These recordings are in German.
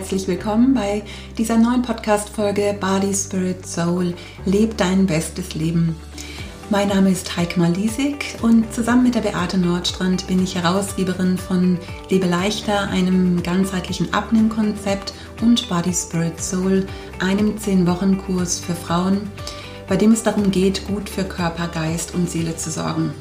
herzlich willkommen bei dieser neuen Podcast-Folge Body, Spirit, Soul. Leb dein bestes Leben. Mein Name ist Heike Malisik und zusammen mit der Beate Nordstrand bin ich Herausgeberin von Lebe leichter, einem ganzheitlichen Abnehmkonzept und Body, Spirit, Soul, einem 10-Wochen-Kurs für Frauen, bei dem es darum geht, gut für Körper, Geist und Seele zu sorgen.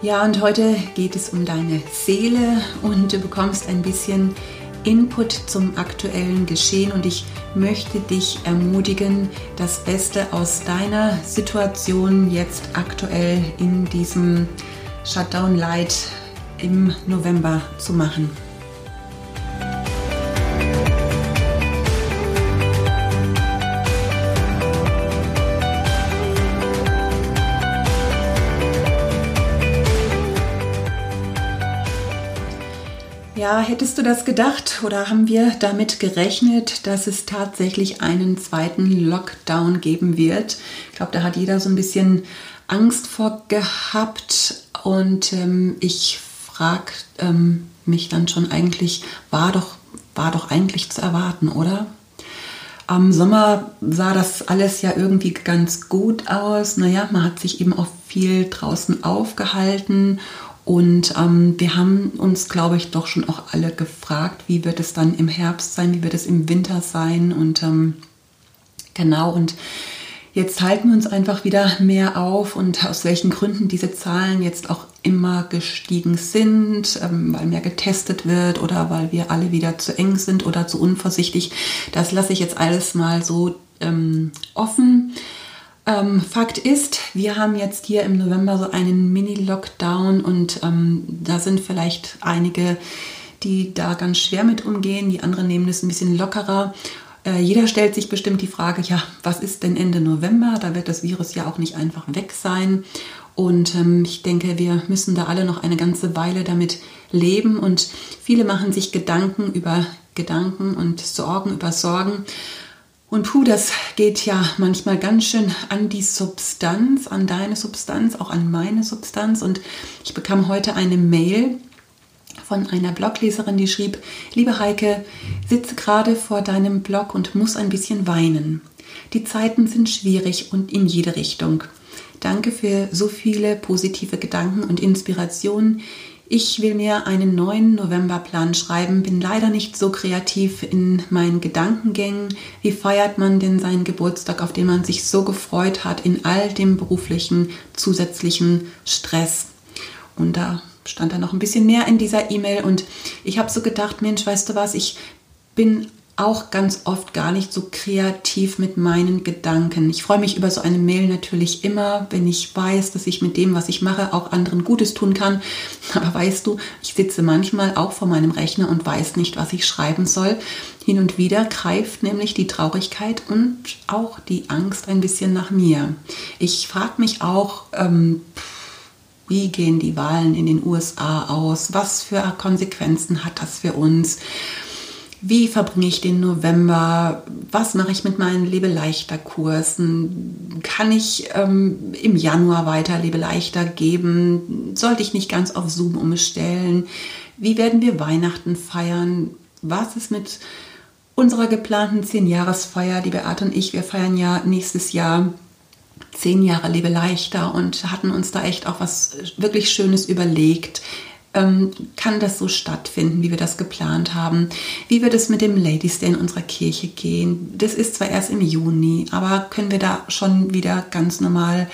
Ja, und heute geht es um deine Seele und du bekommst ein bisschen Input zum aktuellen Geschehen und ich möchte dich ermutigen, das Beste aus deiner Situation jetzt aktuell in diesem Shutdown Light im November zu machen. Ja, hättest du das gedacht oder haben wir damit gerechnet, dass es tatsächlich einen zweiten Lockdown geben wird? Ich glaube, da hat jeder so ein bisschen Angst vor gehabt und ähm, ich frage ähm, mich dann schon eigentlich, war doch, war doch eigentlich zu erwarten, oder? Am Sommer sah das alles ja irgendwie ganz gut aus. Naja, man hat sich eben auch viel draußen aufgehalten und ähm, wir haben uns, glaube ich, doch schon auch alle gefragt, wie wird es dann im Herbst sein, wie wird es im Winter sein. Und ähm, genau, und jetzt halten wir uns einfach wieder mehr auf und aus welchen Gründen diese Zahlen jetzt auch immer gestiegen sind, ähm, weil mehr getestet wird oder weil wir alle wieder zu eng sind oder zu unvorsichtig. Das lasse ich jetzt alles mal so ähm, offen. Ähm, Fakt ist, wir haben jetzt hier im November so einen Mini-Lockdown und ähm, da sind vielleicht einige, die da ganz schwer mit umgehen, die anderen nehmen es ein bisschen lockerer. Äh, jeder stellt sich bestimmt die Frage, ja, was ist denn Ende November? Da wird das Virus ja auch nicht einfach weg sein. Und ähm, ich denke, wir müssen da alle noch eine ganze Weile damit leben. Und viele machen sich Gedanken über Gedanken und Sorgen über Sorgen. Und puh, das geht ja manchmal ganz schön an die Substanz, an deine Substanz, auch an meine Substanz. Und ich bekam heute eine Mail von einer Blogleserin, die schrieb, liebe Heike, sitze gerade vor deinem Blog und muss ein bisschen weinen. Die Zeiten sind schwierig und in jede Richtung. Danke für so viele positive Gedanken und Inspirationen. Ich will mir einen neuen Novemberplan schreiben, bin leider nicht so kreativ in meinen Gedankengängen. Wie feiert man denn seinen Geburtstag, auf den man sich so gefreut hat, in all dem beruflichen zusätzlichen Stress? Und da stand da noch ein bisschen mehr in dieser E-Mail und ich habe so gedacht, Mensch, weißt du was, ich bin auch ganz oft gar nicht so kreativ mit meinen Gedanken. Ich freue mich über so eine Mail natürlich immer, wenn ich weiß, dass ich mit dem, was ich mache, auch anderen Gutes tun kann. Aber weißt du, ich sitze manchmal auch vor meinem Rechner und weiß nicht, was ich schreiben soll. Hin und wieder greift nämlich die Traurigkeit und auch die Angst ein bisschen nach mir. Ich frage mich auch, ähm, wie gehen die Wahlen in den USA aus? Was für Konsequenzen hat das für uns? Wie verbringe ich den November? Was mache ich mit meinen Lebeleichter-Kursen? Kann ich ähm, im Januar weiter Lebeleichter geben? Sollte ich nicht ganz auf Zoom umstellen? Wie werden wir Weihnachten feiern? Was ist mit unserer geplanten 10-Jahresfeier? Die Beate und ich, wir feiern ja nächstes Jahr zehn Jahre Lebe leichter und hatten uns da echt auch was wirklich Schönes überlegt ähm, kann das so stattfinden, wie wir das geplant haben? Wie wird es mit dem Ladies Day in unserer Kirche gehen? Das ist zwar erst im Juni, aber können wir da schon wieder ganz normal,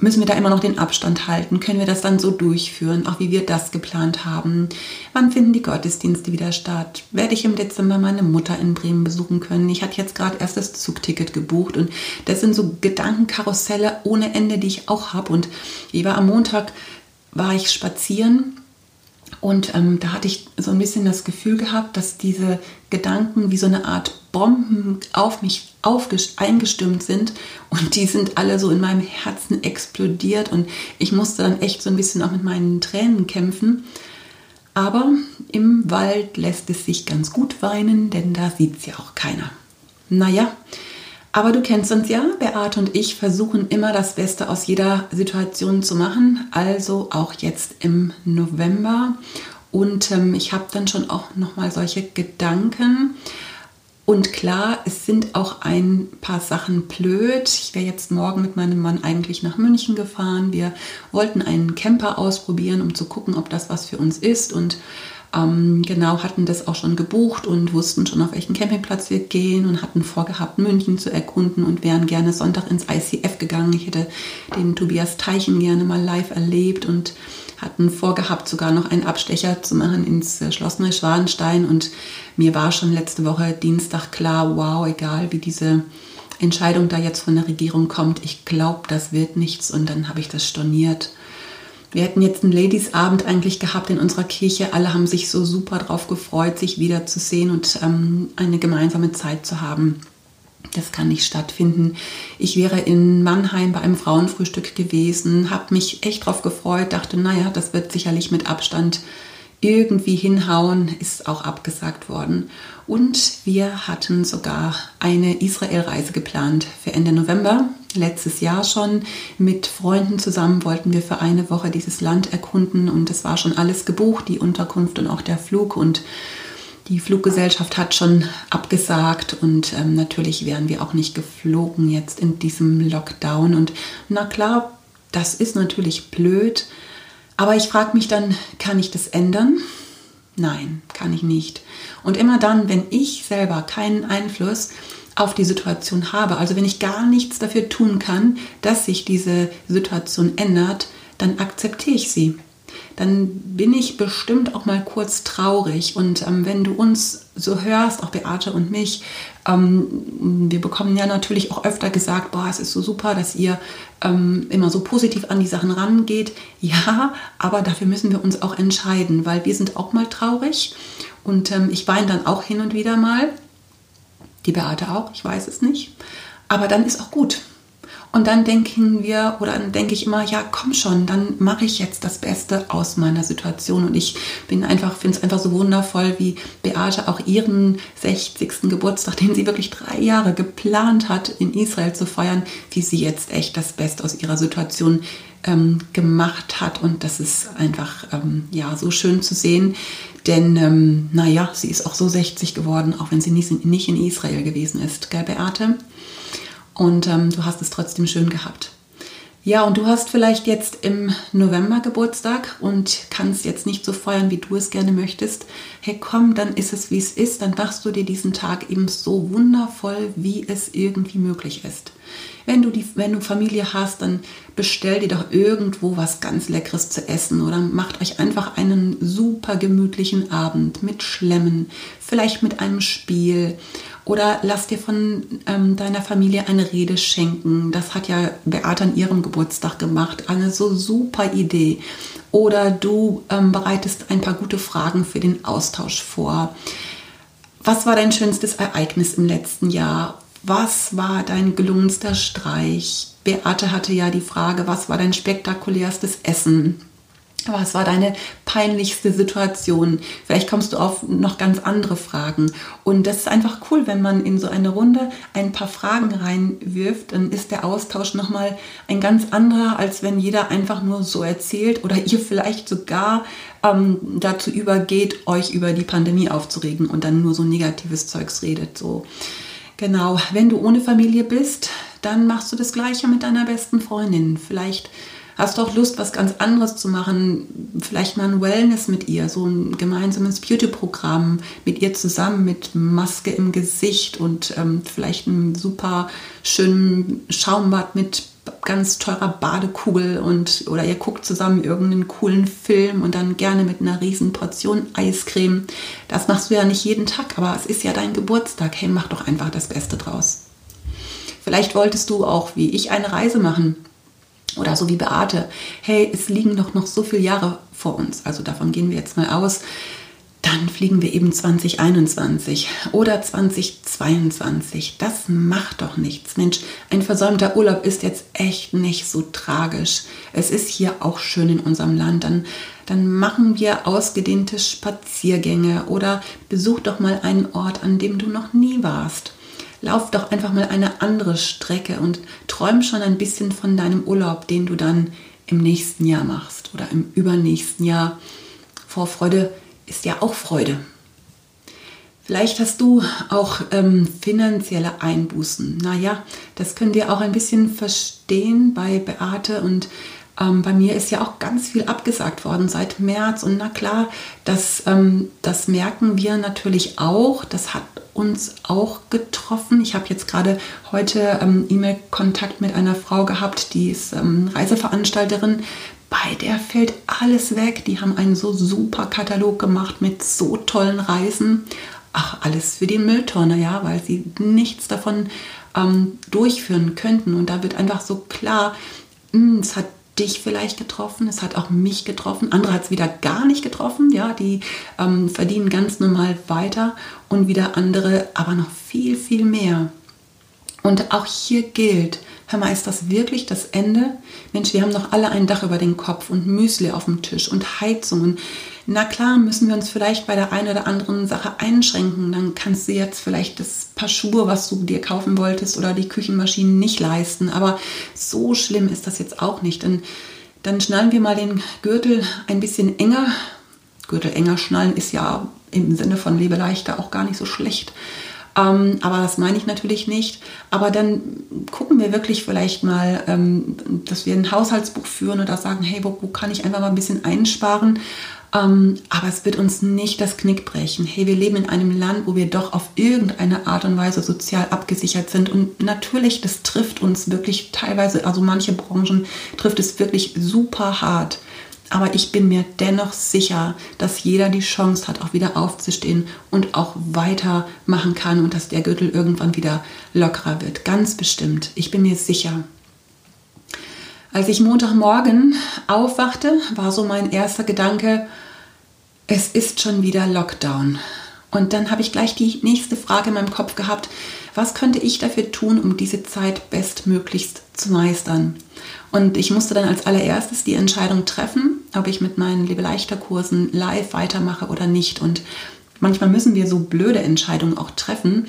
müssen wir da immer noch den Abstand halten? Können wir das dann so durchführen, auch wie wir das geplant haben? Wann finden die Gottesdienste wieder statt? Werde ich im Dezember meine Mutter in Bremen besuchen können? Ich hatte jetzt gerade erst das Zugticket gebucht und das sind so Gedankenkarusselle ohne Ende, die ich auch habe. Und war am Montag, war ich spazieren und ähm, da hatte ich so ein bisschen das Gefühl gehabt, dass diese Gedanken wie so eine Art Bomben auf mich eingestimmt sind und die sind alle so in meinem Herzen explodiert und ich musste dann echt so ein bisschen auch mit meinen Tränen kämpfen. Aber im Wald lässt es sich ganz gut weinen, denn da sieht es ja auch keiner. Naja, aber du kennst uns ja, Beate und ich versuchen immer das Beste aus jeder Situation zu machen, also auch jetzt im November. Und ähm, ich habe dann schon auch nochmal solche Gedanken. Und klar, es sind auch ein paar Sachen blöd. Ich wäre jetzt morgen mit meinem Mann eigentlich nach München gefahren. Wir wollten einen Camper ausprobieren, um zu gucken, ob das was für uns ist. Und ähm, genau hatten das auch schon gebucht und wussten schon, auf welchen Campingplatz wir gehen und hatten vorgehabt, München zu erkunden und wären gerne Sonntag ins ICF gegangen. Ich hätte den Tobias Teichen gerne mal live erlebt und hatten vorgehabt, sogar noch einen Abstecher zu machen ins äh, Schloss Neuschwanstein. Und mir war schon letzte Woche Dienstag klar, wow, egal wie diese Entscheidung da jetzt von der Regierung kommt, ich glaube, das wird nichts. Und dann habe ich das storniert wir hätten jetzt einen Ladies-Abend eigentlich gehabt in unserer Kirche. Alle haben sich so super drauf gefreut, sich wiederzusehen und ähm, eine gemeinsame Zeit zu haben. Das kann nicht stattfinden. Ich wäre in Mannheim bei einem Frauenfrühstück gewesen, habe mich echt drauf gefreut, dachte, naja, das wird sicherlich mit Abstand irgendwie hinhauen, ist auch abgesagt worden. Und wir hatten sogar eine Israel-Reise geplant für Ende November. Letztes Jahr schon mit Freunden zusammen wollten wir für eine Woche dieses Land erkunden und es war schon alles gebucht, die Unterkunft und auch der Flug und die Fluggesellschaft hat schon abgesagt und ähm, natürlich wären wir auch nicht geflogen jetzt in diesem Lockdown. Und na klar, das ist natürlich blöd, aber ich frage mich dann, kann ich das ändern? Nein, kann ich nicht. Und immer dann, wenn ich selber keinen Einfluss auf die Situation habe, also wenn ich gar nichts dafür tun kann, dass sich diese Situation ändert, dann akzeptiere ich sie dann bin ich bestimmt auch mal kurz traurig. Und ähm, wenn du uns so hörst, auch Beate und mich, ähm, wir bekommen ja natürlich auch öfter gesagt, boah, es ist so super, dass ihr ähm, immer so positiv an die Sachen rangeht. Ja, aber dafür müssen wir uns auch entscheiden, weil wir sind auch mal traurig. Und ähm, ich weine dann auch hin und wieder mal. Die Beate auch, ich weiß es nicht. Aber dann ist auch gut. Und dann denken wir oder dann denke ich immer, ja, komm schon, dann mache ich jetzt das Beste aus meiner Situation. Und ich bin einfach, finde es einfach so wundervoll, wie Beate auch ihren 60. Geburtstag, den sie wirklich drei Jahre geplant hat, in Israel zu feiern, wie sie jetzt echt das Beste aus ihrer Situation ähm, gemacht hat. Und das ist einfach ähm, ja so schön zu sehen. Denn, ähm, naja, sie ist auch so 60 geworden, auch wenn sie nicht, in Israel gewesen ist, gell, Beate? Und ähm, du hast es trotzdem schön gehabt. Ja, und du hast vielleicht jetzt im November Geburtstag und kannst jetzt nicht so feiern, wie du es gerne möchtest. Hey, komm, dann ist es, wie es ist. Dann machst du dir diesen Tag eben so wundervoll, wie es irgendwie möglich ist. Wenn du, die, wenn du Familie hast, dann bestell dir doch irgendwo was ganz Leckeres zu essen oder macht euch einfach einen super gemütlichen Abend mit Schlemmen, vielleicht mit einem Spiel oder lass dir von ähm, deiner Familie eine Rede schenken. Das hat ja Beate an ihrem Geburtstag gemacht. Eine so super Idee. Oder du ähm, bereitest ein paar gute Fragen für den Austausch vor. Was war dein schönstes Ereignis im letzten Jahr? Was war dein gelungenster Streich? Beate hatte ja die Frage, was war dein spektakulärstes Essen? Was war deine peinlichste Situation? Vielleicht kommst du auf noch ganz andere Fragen. Und das ist einfach cool, wenn man in so eine Runde ein paar Fragen reinwirft, dann ist der Austausch nochmal ein ganz anderer, als wenn jeder einfach nur so erzählt oder ihr vielleicht sogar ähm, dazu übergeht, euch über die Pandemie aufzuregen und dann nur so negatives Zeugs redet. So. Genau, wenn du ohne Familie bist, dann machst du das gleiche mit deiner besten Freundin. Vielleicht Hast du auch Lust, was ganz anderes zu machen? Vielleicht mal ein Wellness mit ihr, so ein gemeinsames Beauty-Programm mit ihr zusammen, mit Maske im Gesicht und ähm, vielleicht einem super schönen Schaumbad mit ganz teurer Badekugel und oder ihr guckt zusammen irgendeinen coolen Film und dann gerne mit einer riesen Portion Eiscreme. Das machst du ja nicht jeden Tag, aber es ist ja dein Geburtstag. Hey, mach doch einfach das Beste draus. Vielleicht wolltest du auch wie ich eine Reise machen oder so wie Beate, hey, es liegen doch noch so viele Jahre vor uns, also davon gehen wir jetzt mal aus, dann fliegen wir eben 2021 oder 2022. Das macht doch nichts. Mensch, ein versäumter Urlaub ist jetzt echt nicht so tragisch. Es ist hier auch schön in unserem Land. Dann, dann machen wir ausgedehnte Spaziergänge oder besuch doch mal einen Ort, an dem du noch nie warst lauf doch einfach mal eine andere Strecke und träum schon ein bisschen von deinem Urlaub, den du dann im nächsten Jahr machst oder im übernächsten Jahr. Vorfreude ist ja auch Freude. Vielleicht hast du auch ähm, finanzielle Einbußen. Naja, das können wir auch ein bisschen verstehen bei Beate und ähm, bei mir ist ja auch ganz viel abgesagt worden seit März. Und na klar, das, ähm, das merken wir natürlich auch. Das hat uns auch getroffen. Ich habe jetzt gerade heute ähm, E-Mail-Kontakt mit einer Frau gehabt, die ist ähm, Reiseveranstalterin. Bei der fällt alles weg. Die haben einen so super Katalog gemacht mit so tollen Reisen. Ach, alles für die Mülltonne, ja, weil sie nichts davon ähm, durchführen könnten. Und da wird einfach so klar, mh, hm, es hat dich vielleicht getroffen, es hat auch mich getroffen, andere hat es wieder gar nicht getroffen, ja, die ähm, verdienen ganz normal weiter und wieder andere aber noch viel, viel mehr. Und auch hier gilt, hör mal, ist das wirklich das Ende? Mensch, wir haben doch alle ein Dach über den Kopf und Müsli auf dem Tisch und Heizungen. Na klar, müssen wir uns vielleicht bei der einen oder anderen Sache einschränken. Dann kannst du jetzt vielleicht das Paar Schuhe, was du dir kaufen wolltest, oder die Küchenmaschinen nicht leisten. Aber so schlimm ist das jetzt auch nicht. Denn dann schnallen wir mal den Gürtel ein bisschen enger. Gürtel enger schnallen ist ja im Sinne von Lebe leichter auch gar nicht so schlecht. Ähm, aber das meine ich natürlich nicht. Aber dann gucken wir wirklich vielleicht mal, ähm, dass wir ein Haushaltsbuch führen oder sagen, hey, wo, wo kann ich einfach mal ein bisschen einsparen? Ähm, aber es wird uns nicht das Knick brechen. Hey, wir leben in einem Land, wo wir doch auf irgendeine Art und Weise sozial abgesichert sind. Und natürlich, das trifft uns wirklich teilweise, also manche Branchen trifft es wirklich super hart. Aber ich bin mir dennoch sicher, dass jeder die Chance hat, auch wieder aufzustehen und auch weitermachen kann und dass der Gürtel irgendwann wieder lockerer wird. Ganz bestimmt. Ich bin mir sicher. Als ich Montagmorgen aufwachte, war so mein erster Gedanke, es ist schon wieder Lockdown. Und dann habe ich gleich die nächste Frage in meinem Kopf gehabt, was könnte ich dafür tun, um diese Zeit bestmöglichst zu meistern? Und ich musste dann als allererstes die Entscheidung treffen, ob ich mit meinen Lebeleichter-Kursen live weitermache oder nicht. Und manchmal müssen wir so blöde Entscheidungen auch treffen,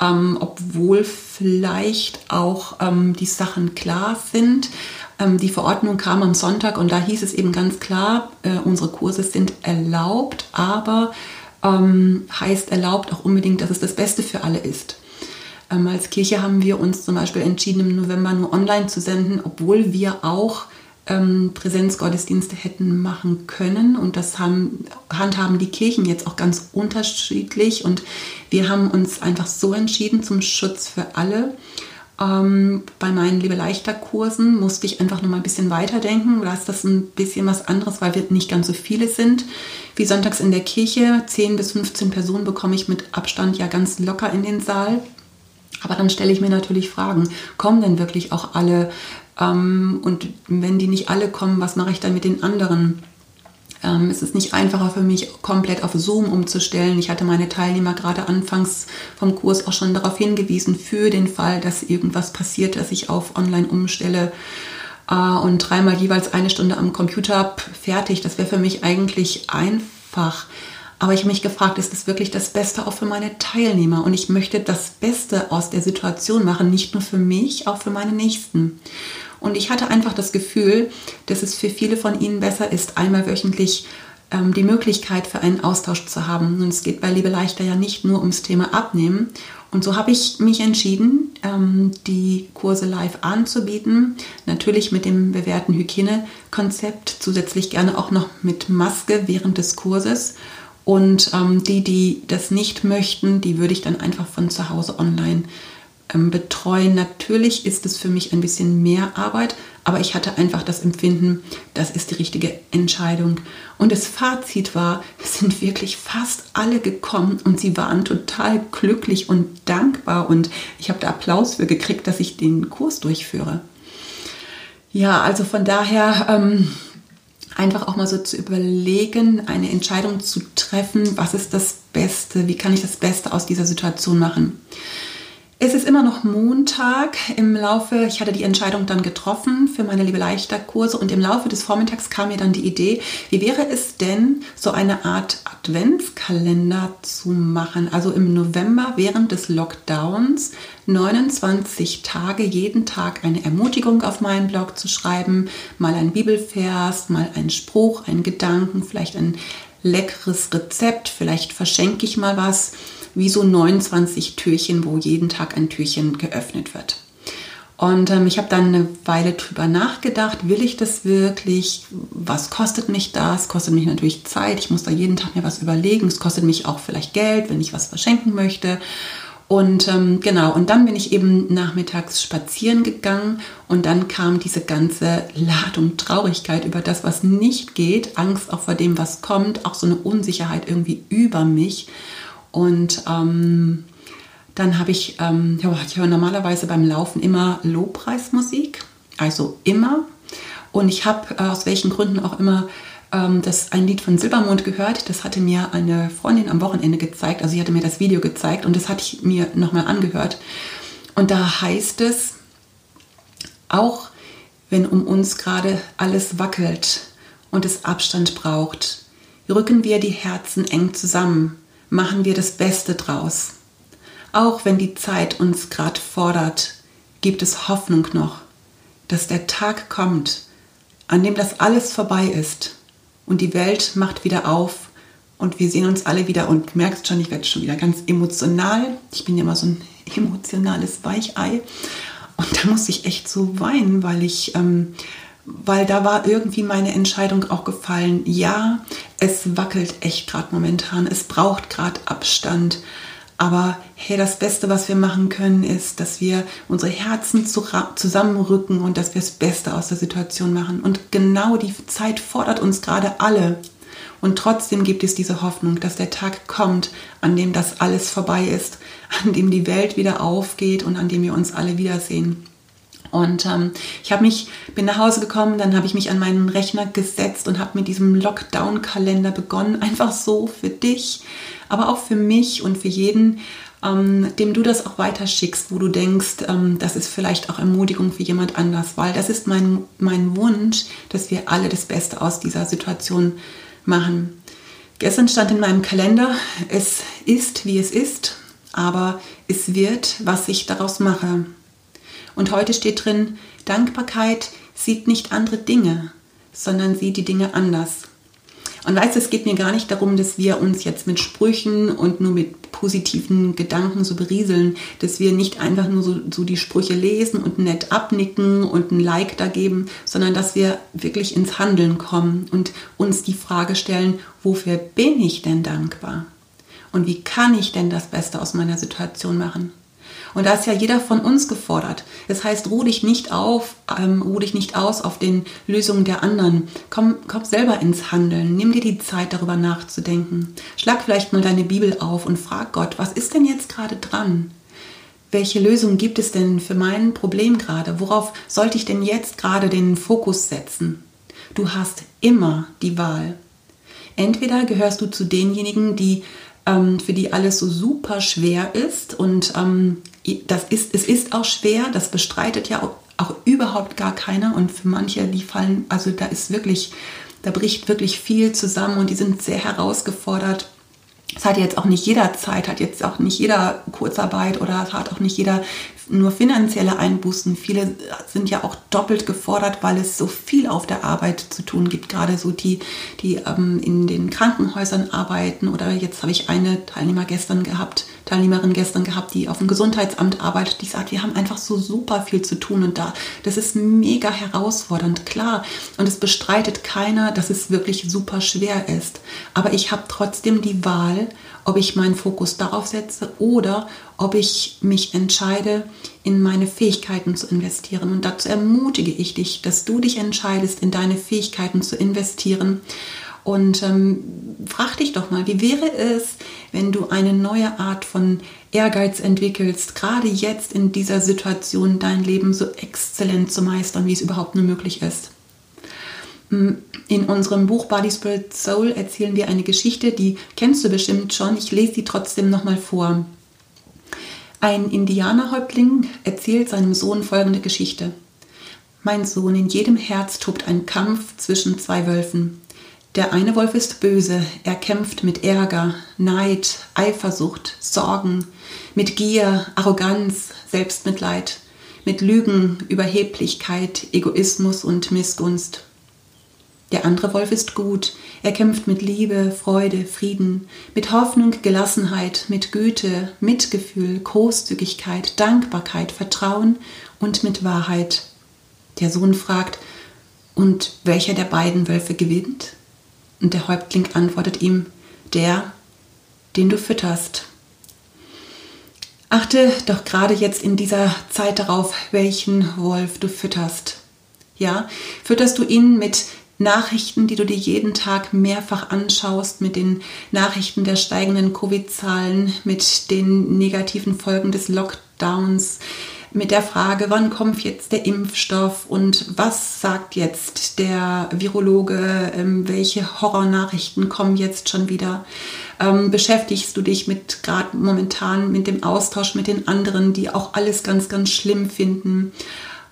ähm, obwohl vielleicht auch ähm, die Sachen klar sind. Ähm, die Verordnung kam am Sonntag und da hieß es eben ganz klar, äh, unsere Kurse sind erlaubt, aber ähm, heißt erlaubt auch unbedingt, dass es das Beste für alle ist. Ähm, als Kirche haben wir uns zum Beispiel entschieden, im November nur online zu senden, obwohl wir auch ähm, Präsenzgottesdienste hätten machen können. Und das haben, handhaben die Kirchen jetzt auch ganz unterschiedlich. Und wir haben uns einfach so entschieden zum Schutz für alle. Ähm, bei meinen Liebe leichter Kursen musste ich einfach noch mal ein bisschen weiterdenken. Da ist das ein bisschen was anderes, weil wir nicht ganz so viele sind. Wie sonntags in der Kirche, 10 bis 15 Personen bekomme ich mit Abstand ja ganz locker in den Saal. Aber dann stelle ich mir natürlich Fragen, kommen denn wirklich auch alle? Ähm, und wenn die nicht alle kommen, was mache ich dann mit den anderen? Ähm, es ist nicht einfacher für mich, komplett auf Zoom umzustellen. Ich hatte meine Teilnehmer gerade anfangs vom Kurs auch schon darauf hingewiesen, für den Fall, dass irgendwas passiert, dass ich auf Online umstelle äh, und dreimal jeweils eine Stunde am Computer fertig. Das wäre für mich eigentlich einfach. Aber ich habe mich gefragt, ist das wirklich das Beste auch für meine Teilnehmer? Und ich möchte das Beste aus der Situation machen, nicht nur für mich, auch für meine Nächsten. Und ich hatte einfach das Gefühl, dass es für viele von ihnen besser ist, einmal wöchentlich ähm, die Möglichkeit für einen Austausch zu haben. Und es geht bei Liebe leichter ja nicht nur ums Thema Abnehmen. Und so habe ich mich entschieden, ähm, die Kurse live anzubieten. Natürlich mit dem bewährten Hygienekonzept, zusätzlich gerne auch noch mit Maske während des Kurses. Und ähm, die, die das nicht möchten, die würde ich dann einfach von zu Hause online betreuen. Natürlich ist es für mich ein bisschen mehr Arbeit, aber ich hatte einfach das Empfinden, das ist die richtige Entscheidung. Und das Fazit war, es sind wirklich fast alle gekommen und sie waren total glücklich und dankbar und ich habe da Applaus für gekriegt, dass ich den Kurs durchführe. Ja, also von daher ähm, einfach auch mal so zu überlegen, eine Entscheidung zu treffen, was ist das Beste, wie kann ich das Beste aus dieser Situation machen. Es ist immer noch Montag. Im Laufe, ich hatte die Entscheidung dann getroffen für meine Liebe leichter Kurse und im Laufe des Vormittags kam mir dann die Idee, wie wäre es denn, so eine Art Adventskalender zu machen? Also im November während des Lockdowns 29 Tage, jeden Tag eine Ermutigung auf meinen Blog zu schreiben, mal ein Bibelvers, mal ein Spruch, ein Gedanken, vielleicht ein leckeres Rezept, vielleicht verschenke ich mal was wie so 29 Türchen, wo jeden Tag ein Türchen geöffnet wird. Und ähm, ich habe dann eine Weile drüber nachgedacht, will ich das wirklich? Was kostet mich das? Kostet mich natürlich Zeit. Ich muss da jeden Tag mir was überlegen. Es kostet mich auch vielleicht Geld, wenn ich was verschenken möchte. Und ähm, genau, und dann bin ich eben nachmittags spazieren gegangen und dann kam diese ganze Ladung Traurigkeit über das, was nicht geht, Angst auch vor dem, was kommt, auch so eine Unsicherheit irgendwie über mich. Und ähm, dann habe ich, ähm, ich höre normalerweise beim Laufen immer Lobpreismusik, also immer. Und ich habe äh, aus welchen Gründen auch immer ähm, das ein Lied von Silbermond gehört. Das hatte mir eine Freundin am Wochenende gezeigt. Also sie hatte mir das Video gezeigt und das hatte ich mir nochmal angehört. Und da heißt es, auch wenn um uns gerade alles wackelt und es Abstand braucht, rücken wir die Herzen eng zusammen, machen wir das Beste draus. Auch wenn die Zeit uns gerade fordert, gibt es Hoffnung noch, dass der Tag kommt, an dem das alles vorbei ist und die Welt macht wieder auf und wir sehen uns alle wieder und merkst schon, ich werde schon wieder ganz emotional. Ich bin ja immer so ein emotionales Weichei und da muss ich echt so weinen, weil ich, ähm, weil da war irgendwie meine Entscheidung auch gefallen. Ja, es wackelt echt gerade momentan, es braucht gerade Abstand. Aber hey, das Beste, was wir machen können, ist, dass wir unsere Herzen zusammenrücken und dass wir das Beste aus der Situation machen. Und genau die Zeit fordert uns gerade alle. Und trotzdem gibt es diese Hoffnung, dass der Tag kommt, an dem das alles vorbei ist, an dem die Welt wieder aufgeht und an dem wir uns alle wiedersehen. Und ähm, ich habe mich, bin nach Hause gekommen, dann habe ich mich an meinen Rechner gesetzt und habe mit diesem Lockdown-Kalender begonnen, einfach so für dich, aber auch für mich und für jeden, ähm, dem du das auch weiterschickst, wo du denkst, ähm, das ist vielleicht auch Ermutigung für jemand anders, weil das ist mein, mein Wunsch, dass wir alle das Beste aus dieser Situation machen. Gestern stand in meinem Kalender, es ist, wie es ist, aber es wird, was ich daraus mache. Und heute steht drin, Dankbarkeit sieht nicht andere Dinge, sondern sieht die Dinge anders. Und weißt du, es geht mir gar nicht darum, dass wir uns jetzt mit Sprüchen und nur mit positiven Gedanken so berieseln, dass wir nicht einfach nur so, so die Sprüche lesen und nett abnicken und ein Like da geben, sondern dass wir wirklich ins Handeln kommen und uns die Frage stellen, wofür bin ich denn dankbar? Und wie kann ich denn das Beste aus meiner Situation machen? Und da ist ja jeder von uns gefordert. Das heißt, ruh dich nicht auf, ähm, ruh dich nicht aus auf den Lösungen der anderen. Komm, komm selber ins Handeln. Nimm dir die Zeit, darüber nachzudenken. Schlag vielleicht mal deine Bibel auf und frag Gott, was ist denn jetzt gerade dran? Welche Lösung gibt es denn für mein Problem gerade? Worauf sollte ich denn jetzt gerade den Fokus setzen? Du hast immer die Wahl. Entweder gehörst du zu denjenigen, die ähm, für die alles so super schwer ist und ähm, das ist, es ist auch schwer, das bestreitet ja auch, auch überhaupt gar keiner und für manche, die fallen, also da ist wirklich, da bricht wirklich viel zusammen und die sind sehr herausgefordert. Es hat jetzt auch nicht jeder Zeit, hat jetzt auch nicht jeder Kurzarbeit oder hat auch nicht jeder nur finanzielle Einbußen. Viele sind ja auch doppelt gefordert, weil es so viel auf der Arbeit zu tun gibt. Gerade so die, die ähm, in den Krankenhäusern arbeiten. Oder jetzt habe ich eine Teilnehmer gestern gehabt, Teilnehmerin gestern gehabt, die auf dem Gesundheitsamt arbeitet. Die sagt, wir haben einfach so super viel zu tun und da, das ist mega herausfordernd, klar. Und es bestreitet keiner, dass es wirklich super schwer ist. Aber ich habe trotzdem die Wahl, ob ich meinen Fokus darauf setze oder ob ich mich entscheide, in meine Fähigkeiten zu investieren. Und dazu ermutige ich dich, dass du dich entscheidest, in deine Fähigkeiten zu investieren. Und ähm, frag dich doch mal, wie wäre es, wenn du eine neue Art von Ehrgeiz entwickelst, gerade jetzt in dieser Situation dein Leben so exzellent zu meistern, wie es überhaupt nur möglich ist. In unserem Buch Body Spirit Soul erzählen wir eine Geschichte, die kennst du bestimmt schon. Ich lese sie trotzdem nochmal vor. Ein Indianerhäuptling erzählt seinem Sohn folgende Geschichte. Mein Sohn, in jedem Herz tobt ein Kampf zwischen zwei Wölfen. Der eine Wolf ist böse, er kämpft mit Ärger, Neid, Eifersucht, Sorgen, mit Gier, Arroganz, Selbstmitleid, mit Lügen, Überheblichkeit, Egoismus und Missgunst. Der andere Wolf ist gut. Er kämpft mit Liebe, Freude, Frieden, mit Hoffnung, Gelassenheit, mit Güte, Mitgefühl, Großzügigkeit, Dankbarkeit, Vertrauen und mit Wahrheit. Der Sohn fragt, und welcher der beiden Wölfe gewinnt? Und der Häuptling antwortet ihm, der, den du fütterst. Achte doch gerade jetzt in dieser Zeit darauf, welchen Wolf du fütterst. Ja, fütterst du ihn mit Nachrichten, die du dir jeden Tag mehrfach anschaust, mit den Nachrichten der steigenden Covid-Zahlen, mit den negativen Folgen des Lockdowns, mit der Frage, wann kommt jetzt der Impfstoff und was sagt jetzt der Virologe, ähm, welche Horrornachrichten kommen jetzt schon wieder. Ähm, beschäftigst du dich mit gerade momentan mit dem Austausch mit den anderen, die auch alles ganz, ganz schlimm finden.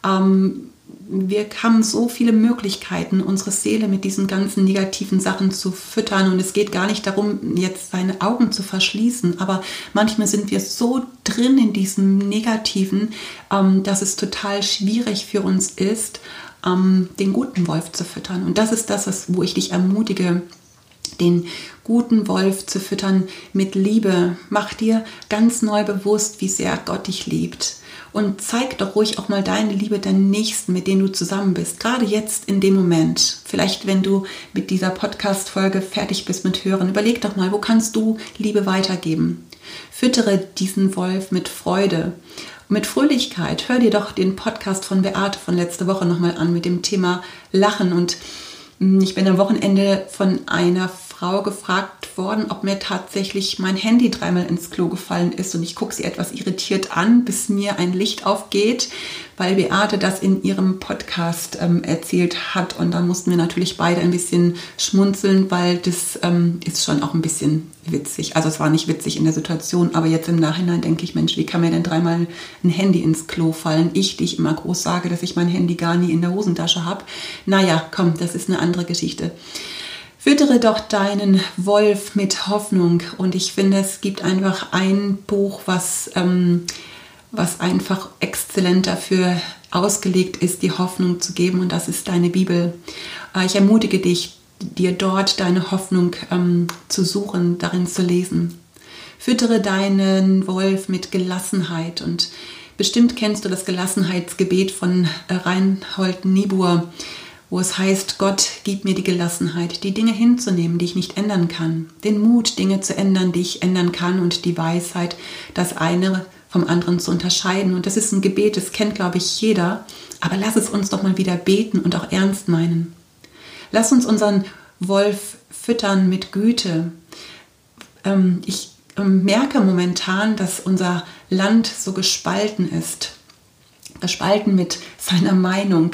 Ähm, wir haben so viele Möglichkeiten, unsere Seele mit diesen ganzen negativen Sachen zu füttern. Und es geht gar nicht darum, jetzt seine Augen zu verschließen. Aber manchmal sind wir so drin in diesem Negativen, ähm, dass es total schwierig für uns ist, ähm, den guten Wolf zu füttern. Und das ist das, wo ich dich ermutige, den guten Wolf zu füttern mit Liebe. Mach dir ganz neu bewusst, wie sehr Gott dich liebt und zeig doch ruhig auch mal deine Liebe deinen Nächsten, mit denen du zusammen bist. Gerade jetzt in dem Moment. Vielleicht, wenn du mit dieser Podcast-Folge fertig bist mit Hören, überleg doch mal, wo kannst du Liebe weitergeben? Füttere diesen Wolf mit Freude, mit Fröhlichkeit. Hör dir doch den Podcast von Beate von letzter Woche nochmal an mit dem Thema Lachen. Und hm, ich bin am Wochenende von einer Frau gefragt worden, ob mir tatsächlich mein Handy dreimal ins Klo gefallen ist und ich gucke sie etwas irritiert an, bis mir ein Licht aufgeht, weil Beate das in ihrem Podcast ähm, erzählt hat und da mussten wir natürlich beide ein bisschen schmunzeln, weil das ähm, ist schon auch ein bisschen witzig. Also es war nicht witzig in der Situation, aber jetzt im Nachhinein denke ich, Mensch, wie kann mir denn dreimal ein Handy ins Klo fallen? Ich, die ich immer groß sage, dass ich mein Handy gar nie in der Hosentasche habe. Naja, komm, das ist eine andere Geschichte. Füttere doch deinen Wolf mit Hoffnung. Und ich finde, es gibt einfach ein Buch, was, ähm, was einfach exzellent dafür ausgelegt ist, die Hoffnung zu geben. Und das ist deine Bibel. Äh, ich ermutige dich, dir dort deine Hoffnung ähm, zu suchen, darin zu lesen. Füttere deinen Wolf mit Gelassenheit. Und bestimmt kennst du das Gelassenheitsgebet von äh, Reinhold Niebuhr wo es heißt, Gott, gib mir die Gelassenheit, die Dinge hinzunehmen, die ich nicht ändern kann, den Mut, Dinge zu ändern, die ich ändern kann und die Weisheit, das eine vom anderen zu unterscheiden. Und das ist ein Gebet, das kennt, glaube ich, jeder, aber lass es uns doch mal wieder beten und auch ernst meinen. Lass uns unseren Wolf füttern mit Güte. Ähm, ich ähm, merke momentan, dass unser Land so gespalten ist. Gespalten mit seiner Meinung,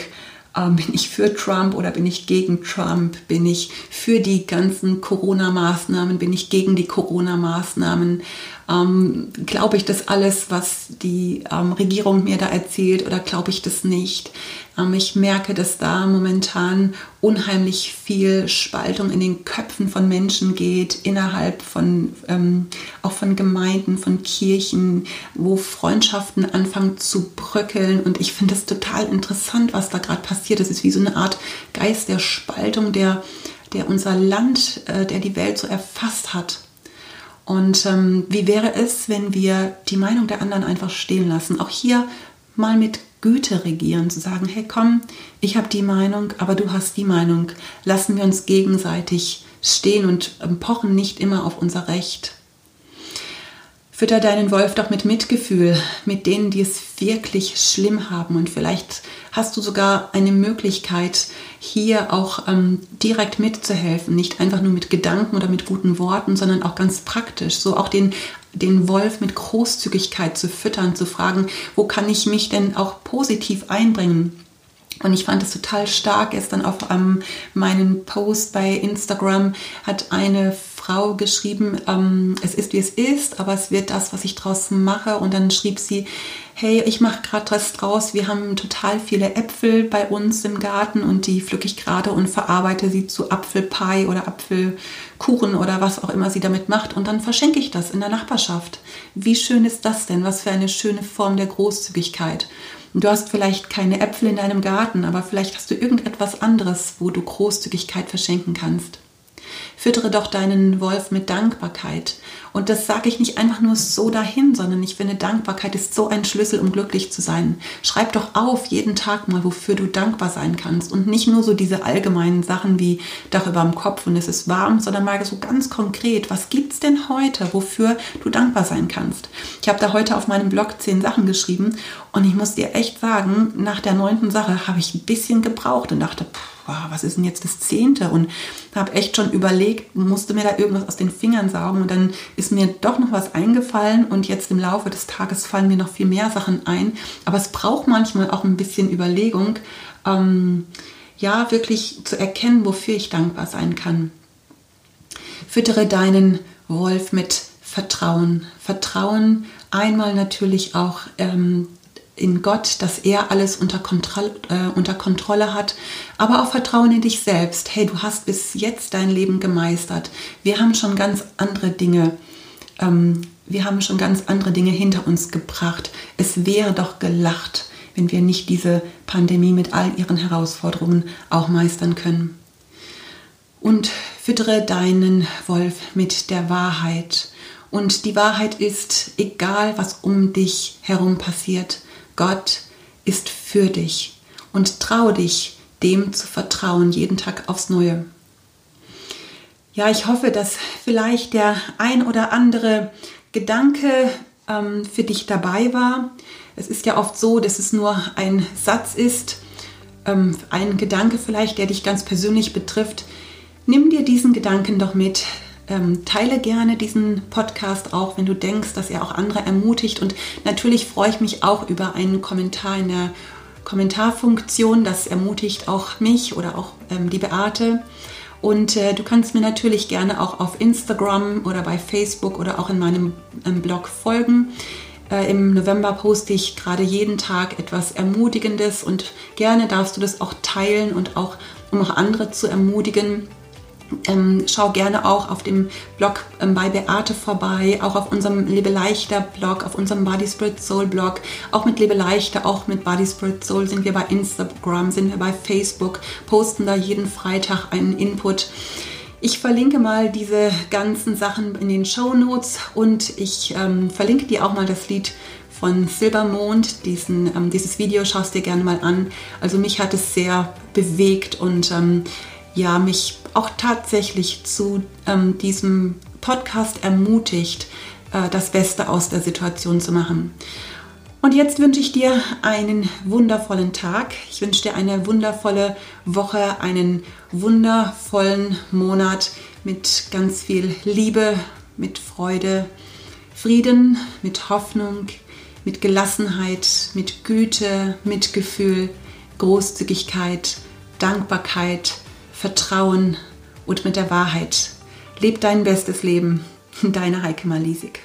bin ich für Trump oder bin ich gegen Trump? Bin ich für die ganzen Corona-Maßnahmen? Bin ich gegen die Corona-Maßnahmen? Ähm, glaube ich das alles, was die ähm, Regierung mir da erzählt oder glaube ich das nicht? Ähm, ich merke, dass da momentan unheimlich viel Spaltung in den Köpfen von Menschen geht, innerhalb von, ähm, auch von Gemeinden, von Kirchen, wo Freundschaften anfangen zu bröckeln. Und ich finde es total interessant, was da gerade passiert. Es ist wie so eine Art Geist der Spaltung, der, der unser Land, äh, der die Welt so erfasst hat. Und ähm, wie wäre es, wenn wir die Meinung der anderen einfach stehen lassen? Auch hier mal mit Güte regieren, zu sagen, hey komm, ich habe die Meinung, aber du hast die Meinung. Lassen wir uns gegenseitig stehen und ähm, pochen nicht immer auf unser Recht. Fütter deinen Wolf doch mit Mitgefühl, mit denen, die es wirklich schlimm haben. Und vielleicht hast du sogar eine Möglichkeit, hier auch ähm, direkt mitzuhelfen. Nicht einfach nur mit Gedanken oder mit guten Worten, sondern auch ganz praktisch. So auch den, den Wolf mit Großzügigkeit zu füttern, zu fragen, wo kann ich mich denn auch positiv einbringen? Und ich fand es total stark. Gestern auf ähm, meinen Post bei Instagram hat eine Frau geschrieben, ähm, es ist wie es ist, aber es wird das, was ich draus mache. Und dann schrieb sie, hey, ich mache gerade was draus. Wir haben total viele Äpfel bei uns im Garten und die pflücke ich gerade und verarbeite sie zu Apfelpie oder Apfelkuchen oder was auch immer sie damit macht. Und dann verschenke ich das in der Nachbarschaft. Wie schön ist das denn? Was für eine schöne Form der Großzügigkeit. Du hast vielleicht keine Äpfel in deinem Garten, aber vielleicht hast du irgendetwas anderes, wo du Großzügigkeit verschenken kannst. Füttere doch deinen Wolf mit Dankbarkeit. Und das sage ich nicht einfach nur so dahin, sondern ich finde, Dankbarkeit ist so ein Schlüssel, um glücklich zu sein. Schreib doch auf jeden Tag mal, wofür du dankbar sein kannst. Und nicht nur so diese allgemeinen Sachen wie Dach über dem Kopf und es ist warm, sondern mal so ganz konkret, was gibt es denn heute, wofür du dankbar sein kannst? Ich habe da heute auf meinem Blog zehn Sachen geschrieben und ich muss dir echt sagen, nach der neunten Sache habe ich ein bisschen gebraucht und dachte, pff, was ist denn jetzt das Zehnte? Und habe echt schon überlegt, musste mir da irgendwas aus den Fingern saugen und dann ist mir doch noch was eingefallen und jetzt im Laufe des Tages fallen mir noch viel mehr Sachen ein. Aber es braucht manchmal auch ein bisschen Überlegung, ähm, ja, wirklich zu erkennen, wofür ich dankbar sein kann. Füttere deinen Wolf mit Vertrauen. Vertrauen einmal natürlich auch ähm, in Gott, dass er alles unter, Kontroll, äh, unter Kontrolle hat, aber auch Vertrauen in dich selbst. Hey, du hast bis jetzt dein Leben gemeistert. Wir haben schon ganz andere Dinge. Ähm, wir haben schon ganz andere Dinge hinter uns gebracht. Es wäre doch gelacht, wenn wir nicht diese Pandemie mit all ihren Herausforderungen auch meistern können. Und füttere deinen Wolf mit der Wahrheit. Und die Wahrheit ist, egal was um dich herum passiert, Gott ist für dich und trau dich, dem zu vertrauen, jeden Tag aufs Neue. Ja, ich hoffe, dass vielleicht der ein oder andere Gedanke ähm, für dich dabei war. Es ist ja oft so, dass es nur ein Satz ist, ähm, ein Gedanke vielleicht, der dich ganz persönlich betrifft. Nimm dir diesen Gedanken doch mit, ähm, teile gerne diesen Podcast auch, wenn du denkst, dass er auch andere ermutigt. Und natürlich freue ich mich auch über einen Kommentar in der Kommentarfunktion. Das ermutigt auch mich oder auch ähm, die Beate. Und äh, du kannst mir natürlich gerne auch auf Instagram oder bei Facebook oder auch in meinem ähm, Blog folgen. Äh, Im November poste ich gerade jeden Tag etwas Ermutigendes und gerne darfst du das auch teilen und auch um auch andere zu ermutigen. Ähm, schau gerne auch auf dem Blog ähm, bei Beate vorbei, auch auf unserem Lebe leichter Blog, auf unserem Body Spirit Soul Blog, auch mit Lebe leichter, auch mit Body Spirit Soul sind wir bei Instagram, sind wir bei Facebook, posten da jeden Freitag einen Input. Ich verlinke mal diese ganzen Sachen in den Show Notes und ich ähm, verlinke dir auch mal das Lied von Silbermond. Diesen, ähm, dieses Video schaust dir gerne mal an. Also mich hat es sehr bewegt und ähm, ja, mich auch tatsächlich zu ähm, diesem Podcast ermutigt, äh, das Beste aus der Situation zu machen. Und jetzt wünsche ich dir einen wundervollen Tag. Ich wünsche dir eine wundervolle Woche, einen wundervollen Monat mit ganz viel Liebe, mit Freude, Frieden, mit Hoffnung, mit Gelassenheit, mit Güte, Mitgefühl, Großzügigkeit, Dankbarkeit, Vertrauen und mit der Wahrheit. Leb dein bestes Leben. Deine Heike Malisik.